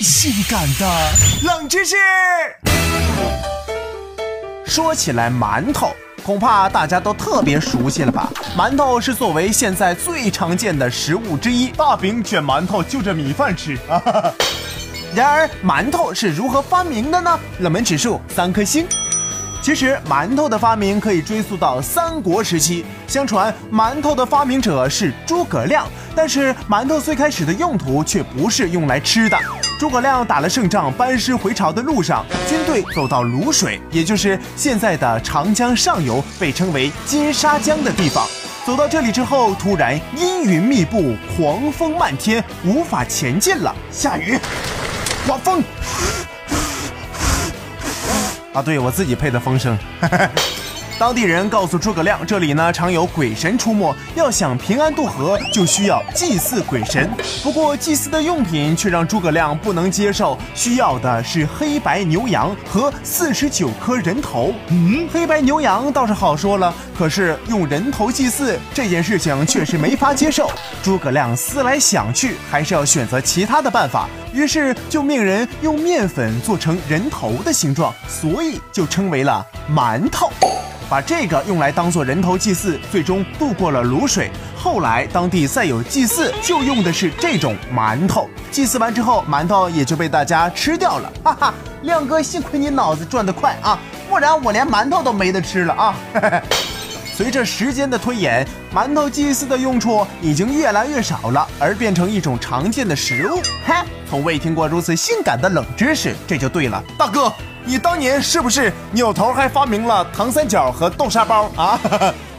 性感的冷知识。说起来，馒头恐怕大家都特别熟悉了吧？馒头是作为现在最常见的食物之一，大饼卷馒头就着米饭吃！然而，馒头是如何发明的呢？冷门指数三颗星。其实，馒头的发明可以追溯到三国时期。相传，馒头的发明者是诸葛亮，但是馒头最开始的用途却不是用来吃的。诸葛亮打了胜仗，班师回朝的路上，军队走到卤水，也就是现在的长江上游，被称为金沙江的地方。走到这里之后，突然阴云密布，狂风漫天，无法前进了。下雨，刮风。啊，对我自己配的风声。当地人告诉诸葛亮，这里呢常有鬼神出没，要想平安渡河，就需要祭祀鬼神。不过祭祀的用品却让诸葛亮不能接受，需要的是黑白牛羊和四十九颗人头。嗯，黑白牛羊倒是好说了，可是用人头祭祀这件事情确实没法接受。诸葛亮思来想去，还是要选择其他的办法，于是就命人用面粉做成人头的形状，所以就称为了馒头。把这个用来当做人头祭祀，最终渡过了卤水。后来当地再有祭祀，就用的是这种馒头。祭祀完之后，馒头也就被大家吃掉了。哈哈，亮哥，幸亏你脑子转得快啊，不然我连馒头都没得吃了啊。随着时间的推演，馒头祭祀的用处已经越来越少了，而变成一种常见的食物。嘿，从未听过如此性感的冷知识，这就对了，大哥。你当年是不是扭头还发明了糖三角和豆沙包啊？